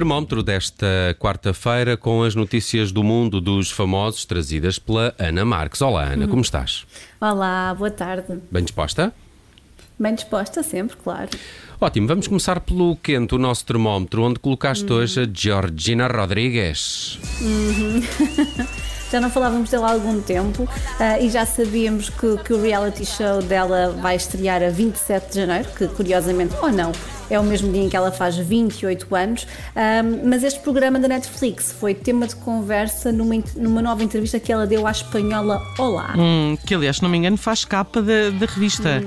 Termómetro desta quarta-feira com as notícias do mundo dos famosos trazidas pela Ana Marques. Olá, Ana, como estás? Olá, boa tarde. Bem disposta? Bem disposta, sempre, claro. Ótimo, vamos começar pelo quente, o nosso termómetro, onde colocaste hoje a Georgina Rodrigues. Já não falávamos dela há algum tempo ah, e já sabíamos que, que o reality show dela vai estrear a 27 de janeiro, que curiosamente, ou não, é o mesmo dia em que ela faz 28 anos. Ah, mas este programa da Netflix foi tema de conversa numa, numa nova entrevista que ela deu à espanhola Olá. Hum, que aliás, se não me engano, faz capa da, da revista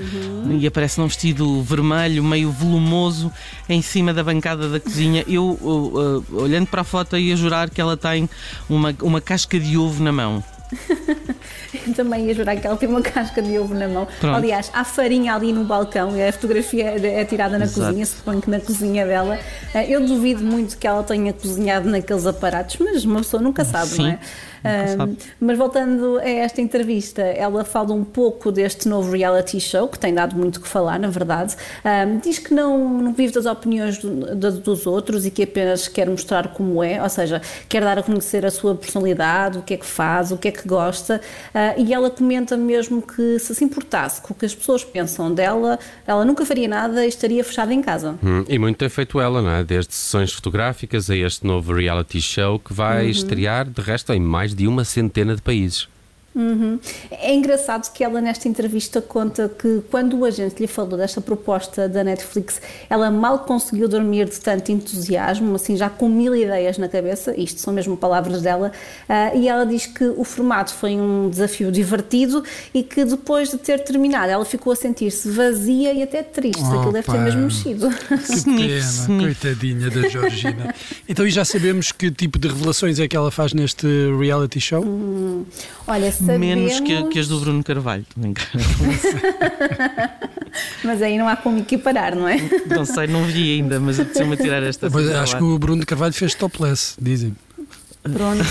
e aparece num vestido vermelho, meio volumoso, em cima da bancada da cozinha. Eu, uh, uh, olhando para a foto, ia jurar que ela tem uma, uma casca de ovo na mão. Também ia jurar que ela tem uma casca de ovo na mão. Pronto. Aliás, há farinha ali no balcão e a fotografia é é tirada na Exato. cozinha, suponho que na cozinha dela. Eh, Eu duvido muito que ela tenha cozinhado naqueles aparatos, mas uma pessoa nunca sabe, Sim, não é? Mas voltando a esta entrevista, ela fala um pouco deste novo reality show, que tem dado muito que falar, na verdade. Ah, diz que não, não vive das opiniões do- da- dos outros e que apenas quer mostrar como é, ou seja, quer dar a conhecer a sua personalidade, o que é que faz, o que é que gosta. Ah, e ela comenta mesmo que se se importasse com o que as pessoas pensam dela, ela nunca faria nada e estaria fechada em casa. Hum, e muito tem feito ela, não é? Desde sessões fotográficas a este novo reality show que vai estrear, de resto, em mais de uma centena de países. Uhum. É engraçado que ela nesta entrevista conta que quando o agente lhe falou desta proposta da Netflix, ela mal conseguiu dormir de tanto entusiasmo, assim já com mil ideias na cabeça, isto são mesmo palavras dela, ah, e ela diz que o formato foi um desafio divertido e que depois de ter terminado ela ficou a sentir-se vazia e até triste, aquilo deve ter mesmo mexido. Que pena, coitadinha da Georgina. Então, e já sabemos que tipo de revelações é que ela faz neste reality show? Olha, sabemos, Menos que, que as do Bruno Carvalho. mas aí não há como equiparar, não é? Não sei, não vi ainda, mas apeteceu-me tirar esta Pois, cena acho que o Bruno Carvalho fez topless, dizem. Pronto.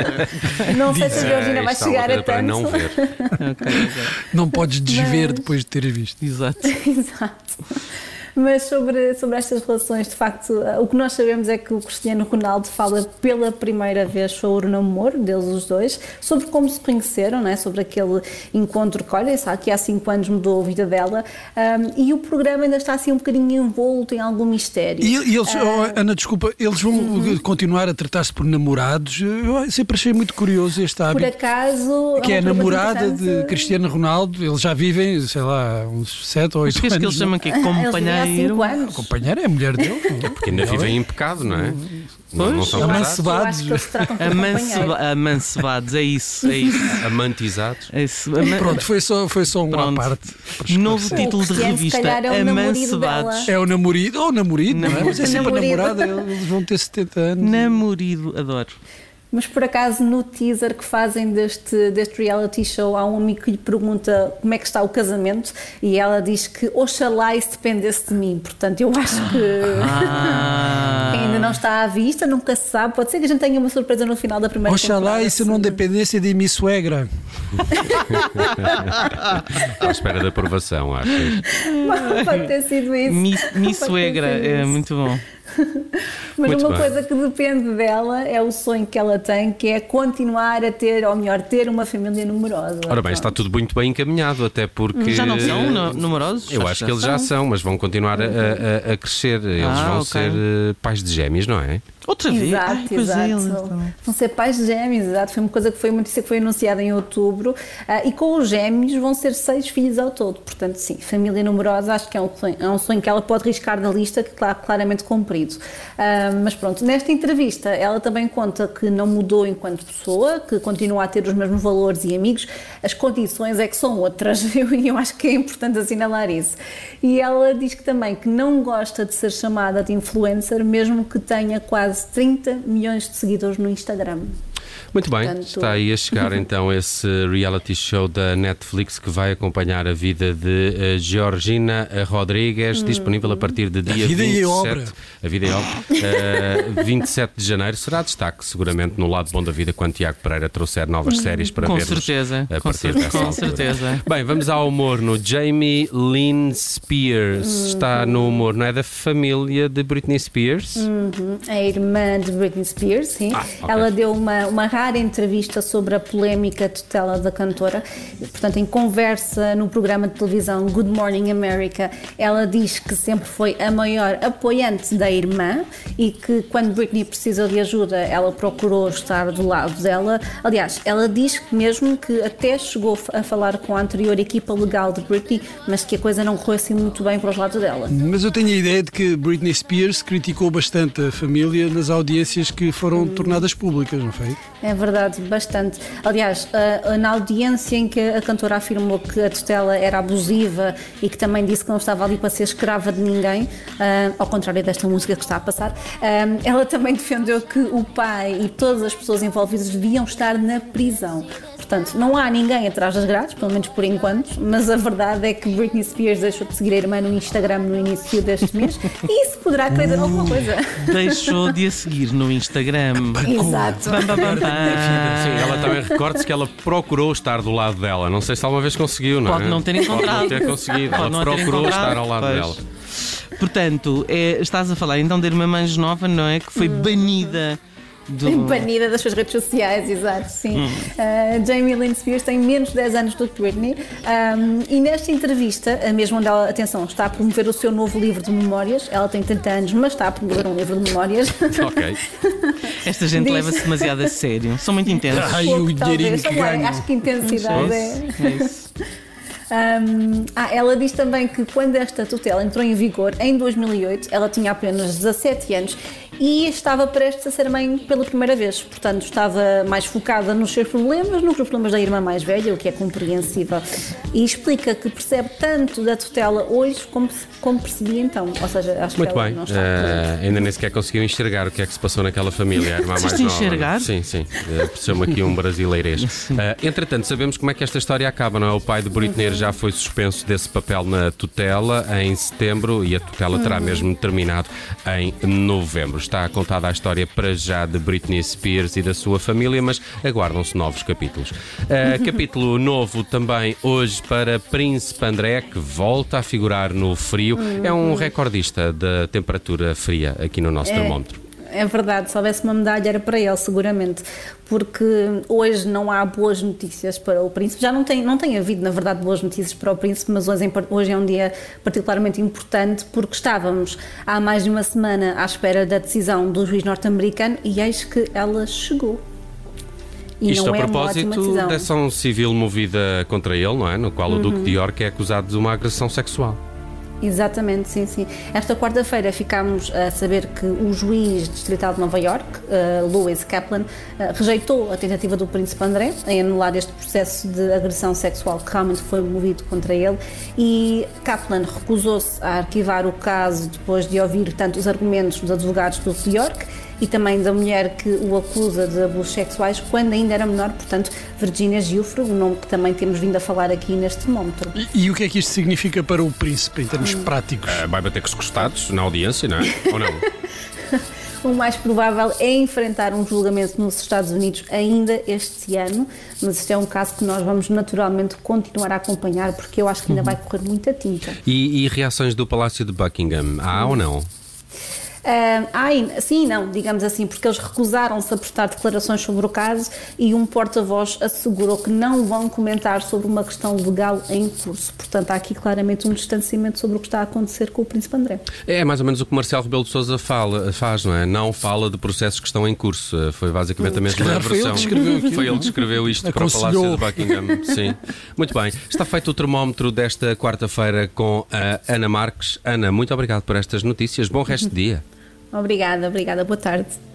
não sei se a Georgina vai chegar a para tanto. não ver. Ok, ok. Não podes desver Mas- depois de ter visto. Exato. Exato. Mas sobre, sobre estas relações, de facto, o que nós sabemos é que o Cristiano Ronaldo fala pela primeira vez sobre o namoro deles os dois, sobre como se conheceram, né? sobre aquele encontro que, olha, sabe que há cinco anos mudou a vida dela, um, e o programa ainda está assim um bocadinho envolto em algum mistério. E, e eles, Ah. oh, Ana, desculpa, eles vão Uhum. continuar a tratar-se por namorados? Eu sempre achei muito curioso este Por hábito. acaso. Que é a uma pergunta namorada de. Cristiano Ronaldo, eles já vivem, sei lá, uns 7 ou 8 Mas que é anos. que eles chamam aqui? Vivem há Companheiro? cinco anos. Companheira é a mulher dele. Porque ainda vivem em pecado, não é? Não, não são Eu casados, acho, eu acho que eles se tratam por companheiro. Amanceba amancebados, é isso, é isso. amantizados. É isso. Ama- Pronto, foi só, foi só um à Pronto. parte. Novo título de se revista: é o namorido Amancebados. É o namorido, ou o namorido, não é? Mas é sempre a namorada, eles vão ter 70 anos. Namorido, adoro. Mas por acaso no teaser que fazem deste, deste reality show há um amigo que lhe pergunta como é que está o casamento e ela diz que oxalá isso dependesse de mim. Portanto, eu acho que Ah. ainda não está à vista, nunca se sabe. Pode ser que a gente tenha uma surpresa no final da primeira Oxalá temporada. isso não dependesse de minha suegra. À espera da aprovação, acho. Pode ter sido isso. Mi, mi suegra, é isso. muito bom. Mas Muito uma bem. coisa que depende dela é o sonho que ela tem, que é continuar a ter, ou melhor, ter uma família numerosa. Ora bem, está tudo muito bem encaminhado, até porque. Já não são nu- numerosos? Eu acho que eles já são, mas vão continuar a, a- a crescer. Eles Ah, vão ok. ser eh, pais de gêmeos, não é? Outra vez? Exato, Ai, pois é, exato. eles estão- Vão ser pais de gêmeos, exato. Foi uma coisa que foi uma notícia que foi anunciada em outubro. ah, e com os gêmeos vão ser seis filhos ao todo. Portanto, sim, família numerosa acho que é um sonho, é um sonho que ela pode riscar da lista, que está claramente cumprido. Mas pronto, nesta entrevista ela também conta que não mudou enquanto pessoa, que continua a ter os mesmos valores e amigos. As condições é que são outras e eu, eu acho que é importante assinalar isso. E ela diz que também que não gosta de ser chamada de influencer, mesmo que tenha quase 30 milhões de seguidores no Instagram. Muito bem, Portanto- está aí a chegar então esse reality show da Netflix que vai acompanhar a vida de eh, Georgina Rodrigues, disponível a partir de dia vida e 27. obra. A vida e obra. eh, 27 de janeiro será destaque, seguramente, no lado bom da vida, quando Tiago Pereira trouxer novas séries para Com vermos certeza. a Com, partir com altura. certeza. Bem, vamos ao humor no Jamie Lynn Spears. Está no humor, não é da família de Britney Spears? A irmã de Britney Spears, sim. Ah, ok. Ela deu uma, uma rara entrevista sobre a polémica tutela da cantora. Portanto, em conversa no programa de televisão Good Morning America, ela diz que sempre foi a maior apoiante da irmã e que quando Britney precisou de ajuda, ela procurou estar do lado dela. Aliás, ela diz mesmo que até chegou a falar com a anterior equipa legal de Britney, mas que a coisa não correu assim muito bem para os lados dela. Mas eu tenho a ideia de que Britney Spears criticou bastante a família nas audiências que foram tornadas públicas, não foi? É verdade, bastante. Aliás, a- na audiência em que a cantora afirmou que a tutela era abusiva e que também disse que não estava ali para ser escrava de ninguém, ah, ao contrário desta música que está a passar, ah, ela também defendeu que o pai e todas as pessoas envolvidas deviam estar na prisão. Portanto, não há ninguém atrás das grades, pelo menos por enquanto, mas a verdade é que Britney Spears deixou de seguir a irmã no Instagram no início deste mês e isso poderá querer alguma coisa. Deixou de a seguir no Instagram. Exato. Bam, bam, bam, Sim, ela também recorde-se que ela procurou estar do lado dela. Não sei se alguma vez conseguiu, não é? Pode não ter encontrado. Pode não ter conseguido. Pode ela procurou estar ao lado pois. dela. Portanto, é, estás a falar então da irmã mais nova, não é? Que foi banida do. Banida das suas redes sociais, exato, sim. Hum. Uh, Jamie Lynn Spears tem menos de 10 anos do que Britney um, e nesta entrevista, a mesma onde ela, atenção, está a promover o seu novo livro de memórias, ela tem 30 anos, mas está a promover um livro de memórias. Ok. Esta gente Diz- leva-se demasiado a sério. São muito intensos. Ai, Pouco, o dinheirinho que ganho. Acho que intensidade é. É isso. Um, ah, ela diz também que quando esta tutela entrou em vigor, em 2008, ela tinha apenas 17 anos e estava prestes a ser mãe pela primeira vez. Portanto, estava mais focada nos seus problemas, nos problemas da irmã mais velha, o que é compreensível. E explica que percebe tanto da tutela hoje como, como percebia então. Ou seja, acho Muito que ela bem. não está. Eh, ainda nem sequer conseguiu enxergar o que é que se passou naquela família. A irmã mais nova. enxergar? Sim, sim. Uh, Pareceu-me aqui um brasileirês. Eh, entretanto, sabemos como é que esta história acaba, não é? O pai de Britney já foi suspenso desse papel na tutela em setembro e a tutela terá mesmo terminado em novembro. Está contada a história para já de Britney Spears e da sua família, mas aguardam-se novos capítulos. Eh, capítulo novo também hoje para Príncipe André, que volta a figurar no frio. É um recordista da temperatura fria aqui no nosso termómetro. É verdade, se houvesse uma medalha era para ele, seguramente, porque hoje não há boas notícias para o príncipe. Já não tem, não tem havido, na verdade, boas notícias para o príncipe, mas hoje, hoje é um dia particularmente importante porque estávamos há mais de uma semana à espera da decisão do juiz norte-americano e eis que ela chegou. E Isto a é propósito da ação civil movida contra ele, não é? No qual o Duque de York é acusado de uma agressão sexual. Exatamente, sim, sim. Esta quarta-feira ficámos a saber que o juiz distrital de Nova York, uh, Louis Kaplan, uh, rejeitou a tentativa do Príncipe André em anular este processo de agressão sexual que realmente foi movido contra ele e Kaplan recusou-se a arquivar o caso depois de ouvir tanto os argumentos dos advogados do de York e também da mulher que o acusa de abusos sexuais quando ainda era menor, portanto, Virginia Giuffre, o nome que também temos vindo a falar aqui neste termómetro. E, e o que é que isto significa para o príncipe em termos práticos? Eh, vai bater com os costados na audiência, não é? Ou não? O mais provável é enfrentar um julgamento nos Estados Unidos ainda este ano, mas isto é um caso que nós vamos naturalmente continuar a acompanhar porque eu acho que ainda vai correr muita tinta. E, e reações do Palácio de Buckingham? Há ou não? Ah, ai, sim e não, digamos assim, porque eles recusaram-se a prestar declarações sobre o caso e um porta-voz assegurou que não vão comentar sobre uma questão legal em curso. Portanto, há aqui claramente um distanciamento sobre o que está a acontecer com o Príncipe André. É mais ou menos o que Marcelo Rebelo de Sousa fala, faz, não é? Não fala de processos que estão em curso. Eh, Foi basicamente a mesma foi ele versão. que escreveu aquilo. Foi ele que escreveu isto para o. Palácio de Buckingham. Sim. Muito bem. Está feito o termómetro desta quarta-feira com a Ana Marques. Ana, muito obrigado por estas notícias. Bom resto de dia. Obrigada, obrigada. Boa tarde.